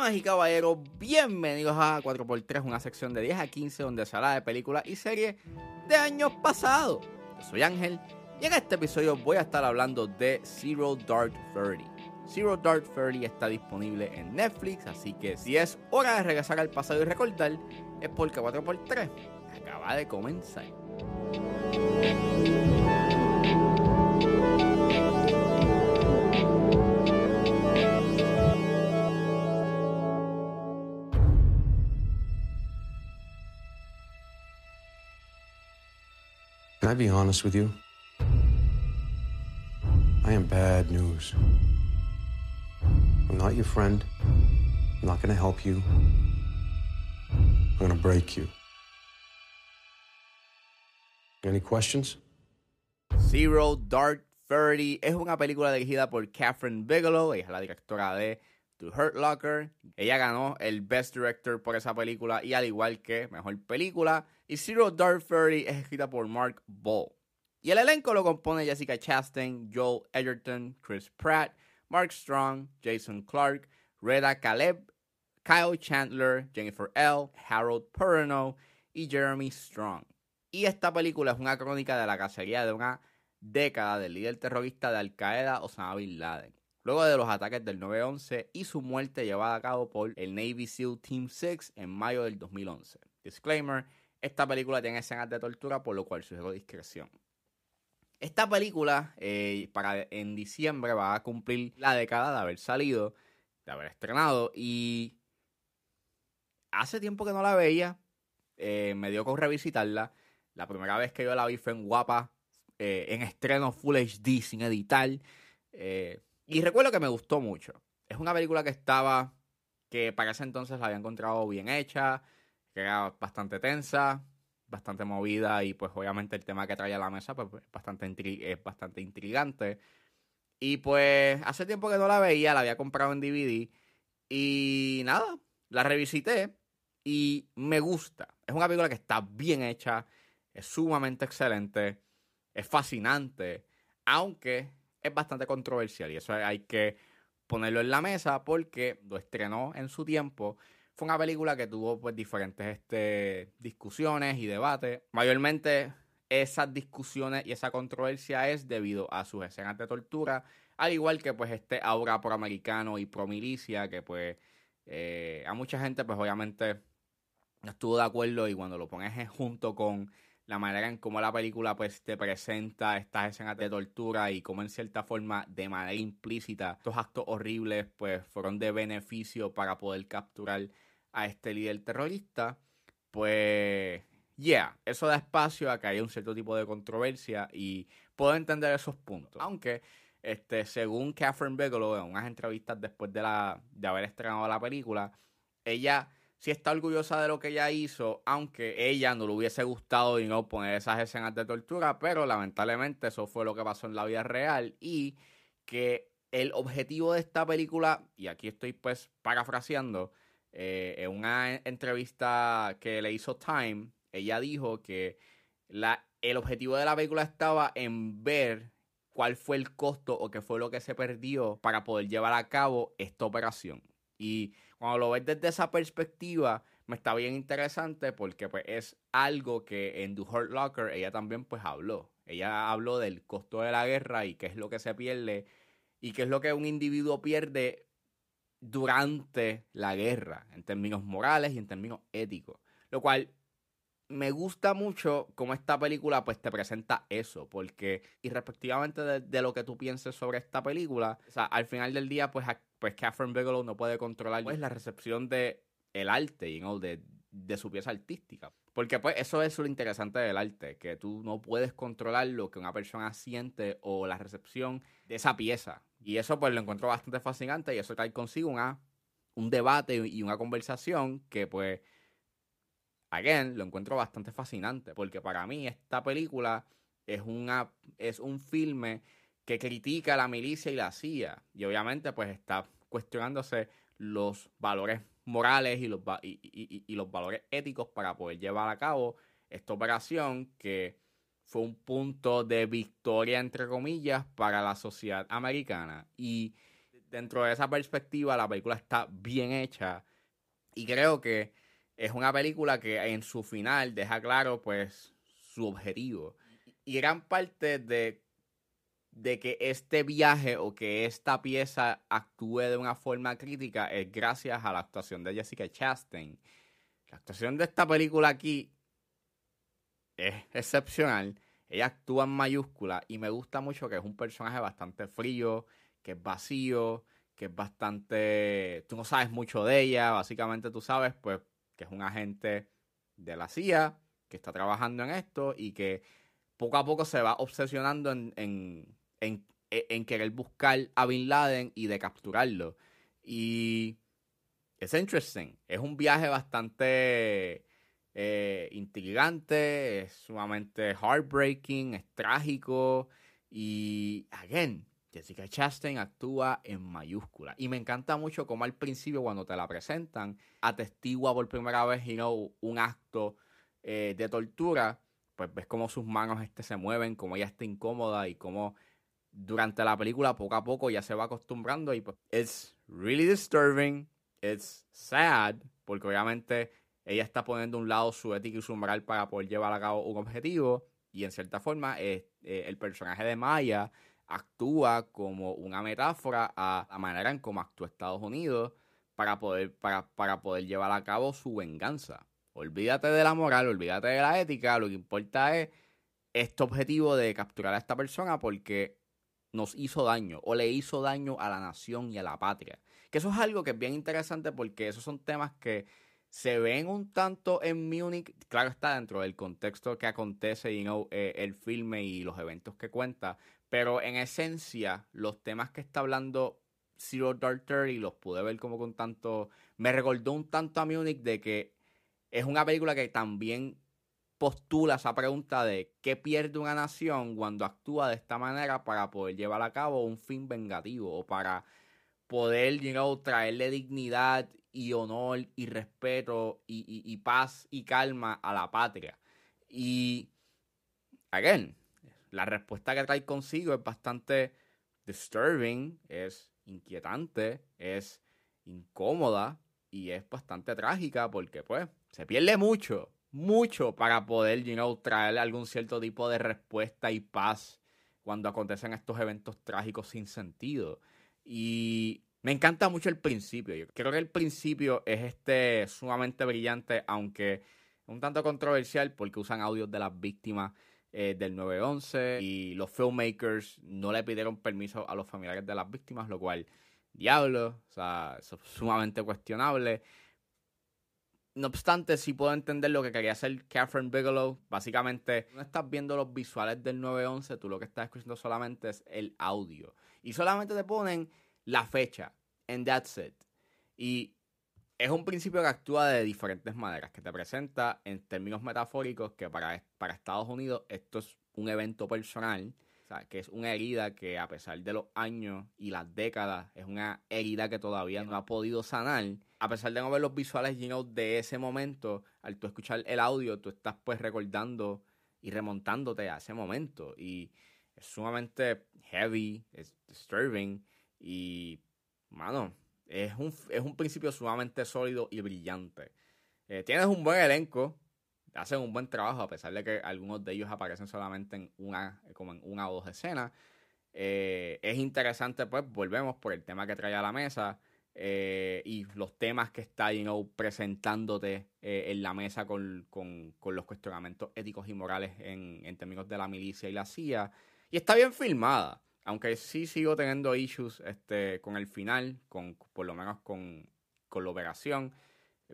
Damas y caballeros, bienvenidos a 4x3, una sección de 10 a 15 donde se habla de películas y series de años pasados. Yo soy Ángel y en este episodio voy a estar hablando de Zero Dark Thirty. Zero Dark Thirty está disponible en Netflix, así que si es hora de regresar al pasado y recordar, es porque 4x3 acaba de comenzar. I be honest with you? I am bad news. I'm not your friend. I'm not going to help you. I'm going to break you. Any questions? Zero Dark Thirty es una película dirigida por Catherine Bigelow, ella es la directora de The Hurt Locker. Ella ganó el Best Director por esa película y al igual que Mejor Película. Y Zero Dark Thirty es escrita por Mark Ball. Y el elenco lo compone Jessica Chastain, Joel Edgerton, Chris Pratt, Mark Strong, Jason Clark, Reda Caleb, Kyle Chandler, Jennifer L., Harold Perrineau y Jeremy Strong. Y esta película es una crónica de la cacería de una década del líder terrorista de Al Qaeda, Osama Bin Laden. Luego de los ataques del 9-11 y su muerte llevada a cabo por el Navy SEAL Team 6 en mayo del 2011. Disclaimer, esta película tiene escenas de tortura, por lo cual sugiero discreción. Esta película, eh, para, en diciembre, va a cumplir la década de haber salido, de haber estrenado, y hace tiempo que no la veía, eh, me dio con revisitarla. La primera vez que yo la vi fue en Guapa, eh, en estreno Full HD, sin editar. Y recuerdo que me gustó mucho. Es una película que estaba, que para ese entonces la había encontrado bien hecha, que era bastante tensa, bastante movida y pues obviamente el tema que traía a la mesa pues, es, bastante es bastante intrigante. Y pues hace tiempo que no la veía, la había comprado en DVD y nada, la revisité y me gusta. Es una película que está bien hecha, es sumamente excelente, es fascinante, aunque es bastante controversial y eso hay que ponerlo en la mesa porque lo estrenó en su tiempo fue una película que tuvo pues diferentes este, discusiones y debates. Mayormente esas discusiones y esa controversia es debido a sus escenas de tortura, al igual que pues este aura pro-americano y pro-milicia que pues eh, a mucha gente pues obviamente no estuvo de acuerdo y cuando lo pones junto con la manera en cómo la película pues te presenta estas escenas de tortura y cómo en cierta forma de manera implícita estos actos horribles pues fueron de beneficio para poder capturar a este líder terrorista, pues, yeah, eso da espacio a que haya un cierto tipo de controversia y puedo entender esos puntos. Aunque, este, según Catherine Bigelow, en unas entrevistas después de, la, de haber estrenado la película, ella sí está orgullosa de lo que ella hizo, aunque ella no le hubiese gustado y no poner esas escenas de tortura, pero lamentablemente eso fue lo que pasó en la vida real y que el objetivo de esta película, y aquí estoy pues parafraseando, eh, en una entrevista que le hizo Time, ella dijo que la, el objetivo de la película estaba en ver cuál fue el costo o qué fue lo que se perdió para poder llevar a cabo esta operación. Y cuando lo ves desde esa perspectiva, me está bien interesante porque pues, es algo que en The Locker ella también pues habló. Ella habló del costo de la guerra y qué es lo que se pierde y qué es lo que un individuo pierde durante la guerra, en términos morales y en términos éticos. Lo cual me gusta mucho cómo esta película pues te presenta eso, porque irrespectivamente de, lo que tú pienses sobre esta película, o sea, al final del día pues, pues Catherine Bigelow no puede controlar pues, la recepción de el arte, you know, de, de su pieza artística. Porque pues eso es lo interesante del arte, que tú no puedes controlar lo que una persona siente o la recepción de esa pieza. Y eso pues lo encuentro bastante fascinante y eso trae consigo un debate y una conversación que pues, again, lo encuentro bastante fascinante. Porque para mí esta película es, una, es un filme que critica a la milicia y la CIA. Y obviamente pues está cuestionándose los valores morales y los, y, y, los valores éticos para poder llevar a cabo esta operación que fue un punto de victoria, entre comillas, para la sociedad americana. Y Dentro de esa perspectiva, la película está bien hecha y creo que es una película que en su final deja claro, pues, su objetivo. Y gran parte de, de que este viaje o que esta pieza actúe de una forma crítica es gracias a la actuación de Jessica Chastain. La actuación de esta película aquí es excepcional. Ella actúa en mayúscula y me gusta mucho que es un personaje bastante frío, que es vacío, que es bastante... Tú no sabes mucho de ella, básicamente tú sabes pues que es un agente de la CIA que está trabajando en esto y que poco a poco se va obsesionando en, en, en, querer buscar a Bin Laden y de capturarlo. Y es interesting. Es un viaje bastante eh, intrigante, es sumamente heartbreaking, es trágico. Y, again, Jessica Chastain actúa en mayúscula. Y me encanta mucho como al principio, cuando te la presentan, atestigua por primera vez you know, un acto eh, de tortura. Pues ves cómo sus manos este, se mueven, cómo ella está incómoda y cómo durante la película poco a poco ya se va acostumbrando. Y pues, it's really disturbing, it's sad, porque obviamente ella está poniendo un lado su ética y su moral para poder llevar a cabo un objetivo. Y en cierta forma, eh, el personaje de Maya actúa como una metáfora a la manera en cómo actúa Estados Unidos para poder, para, para poder llevar a cabo su venganza. Olvídate de la moral, olvídate de la ética, lo que importa es este objetivo de capturar a esta persona porque nos hizo daño o le hizo daño a la nación y a la patria. Que eso es algo que es bien interesante porque esos son temas que se ven un tanto en Múnich, claro está dentro del contexto que acontece y eh, el filme y los eventos que cuenta, pero en esencia los temas que está hablando Zero Dark Thirty los pude ver como con tanto, me recordó un tanto a Múnich de que es una película que también postula esa pregunta de qué pierde una nación cuando actúa de esta manera para poder llevar a cabo un fin vengativo o para poder you know, traerle dignidad y honor y respeto y, paz y calma a la patria. Y, again, la respuesta que trae consigo es bastante disturbing, es inquietante, es incómoda y es bastante trágica porque, pues, se pierde mucho, mucho para poder, you know, traer algún cierto tipo de respuesta y paz cuando acontecen estos eventos trágicos sin sentido. Y me encanta mucho el principio. Yo creo que el principio es este sumamente brillante, aunque un tanto controversial porque usan audios de las víctimas eh, del 911 y los filmmakers no le pidieron permiso a los familiares de las víctimas, lo cual, diablo, o sea, es sumamente cuestionable. No obstante, sí puedo entender lo que quería hacer Catherine Bigelow. Básicamente, no estás viendo los visuales del 911, tú lo que estás escuchando solamente es el audio. Y solamente te ponen la fecha, and that's it. Y es un principio que actúa de diferentes maneras, que te presenta en términos metafóricos que para, para Estados Unidos esto es un evento personal, o sea, que es una herida que a pesar de los años y las décadas, es una herida que todavía no ha podido sanar. A pesar de no ver los visuales you de ese momento, al tú escuchar el audio, tú estás pues recordando y remontándote a ese momento. Y es sumamente heavy, es disturbing. Y, mano, es un, es un principio sumamente sólido y brillante. Eh, tienes un buen elenco, hacen un buen trabajo, a pesar de que algunos de ellos aparecen solamente en una, como en una o dos escenas. Eh, es interesante, pues, volvemos por el tema que trae a la mesa eh, y los temas que está you know, presentándote en la mesa con, con, con, los cuestionamientos éticos y morales en, en términos de la milicia y la CIA. Y está bien filmada. Aunque sí sigo teniendo issues este, con el final, con, por lo menos con, con la operación,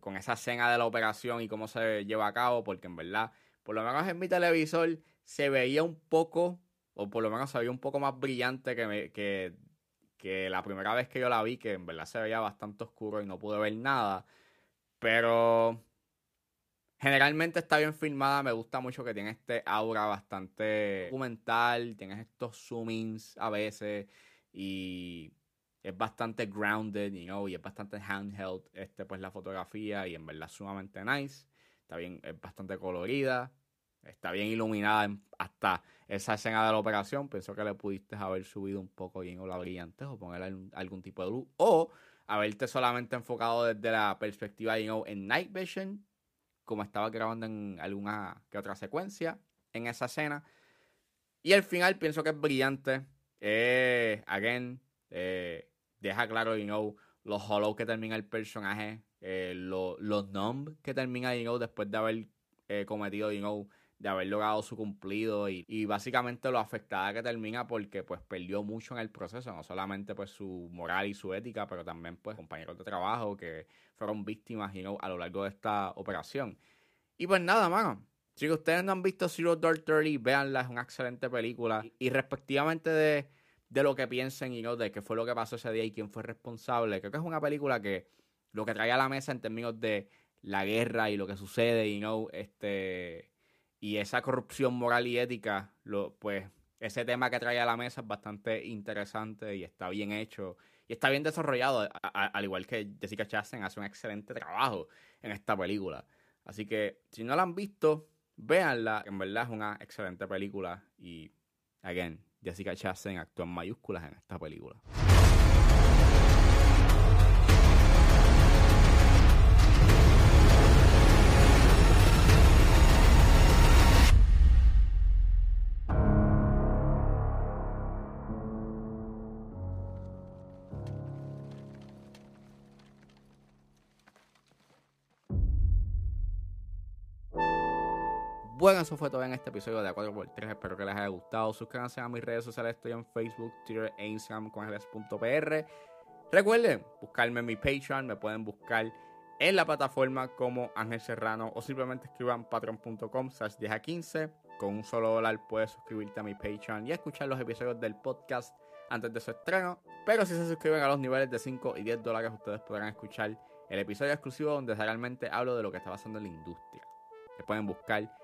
con esa escena de la operación y cómo se lleva a cabo, porque en verdad, por lo menos en mi televisor se veía un poco, o por lo menos se veía un poco más brillante que, que, que la primera vez que yo la vi, que en verdad se veía bastante oscuro y no pude ver nada. Pero Generalmente está bien filmada, me gusta mucho que tiene este aura bastante documental, tienes estos zoomings a veces y es bastante grounded, you know, y es bastante handheld este pues la fotografía y en verdad sumamente nice. Está bien, es bastante colorida. está bien iluminada hasta esa escena de la operación. Pienso que le pudiste haber subido un poco bien o la brillante o poner algún, tipo de luz. O haberte solamente enfocado desde la perspectiva you know, en Night Vision, como estaba grabando en alguna que otra secuencia en esa escena. Y al final pienso que es brillante. Eh, again, eh, deja claro, you know, los hollow que termina el personaje, eh, los numb que termina, you know, después de haber eh, cometido, you know, de haber logrado su cumplido y, básicamente lo afectada que termina porque pues perdió mucho en el proceso, no solamente pues su moral y su ética, pero también pues compañeros de trabajo que fueron víctimas you know, a lo largo de esta operación. Y pues nada, mano. Si ustedes no han visto Zero Dark Thirty, véanla, es una excelente película. Y respectivamente de, de lo que piensen y no de qué fue lo que pasó ese día y quién fue responsable, creo que es una película que lo que trae a la mesa en términos de la guerra y lo que sucede, y no este y esa corrupción moral y ética, lo, pues ese tema que trae a la mesa es bastante interesante y está bien hecho y está bien desarrollado, al igual que Jessica Chastain hace un excelente trabajo en esta película. Así que si no la han visto, véanla, en verdad es una excelente película y, again, Jessica Chastain actúa en mayúsculas en esta película. Bueno, eso fue todo en este episodio de A4x3. Espero que les haya gustado. Suscríbanse a mis redes sociales. Estoy en Facebook, Twitter e Instagram con Recuerden buscarme en mi Patreon. Me pueden buscar en la plataforma como Ángel Serrano o simplemente escriban patreon.com slash 10 a 15. Con un solo dólar puedes suscribirte a mi Patreon y escuchar los episodios del podcast antes de su estreno. Pero si se suscriben a los niveles de 5 y 10 dólares, ustedes podrán escuchar el episodio exclusivo donde realmente hablo de lo que está pasando en la industria. Me pueden buscar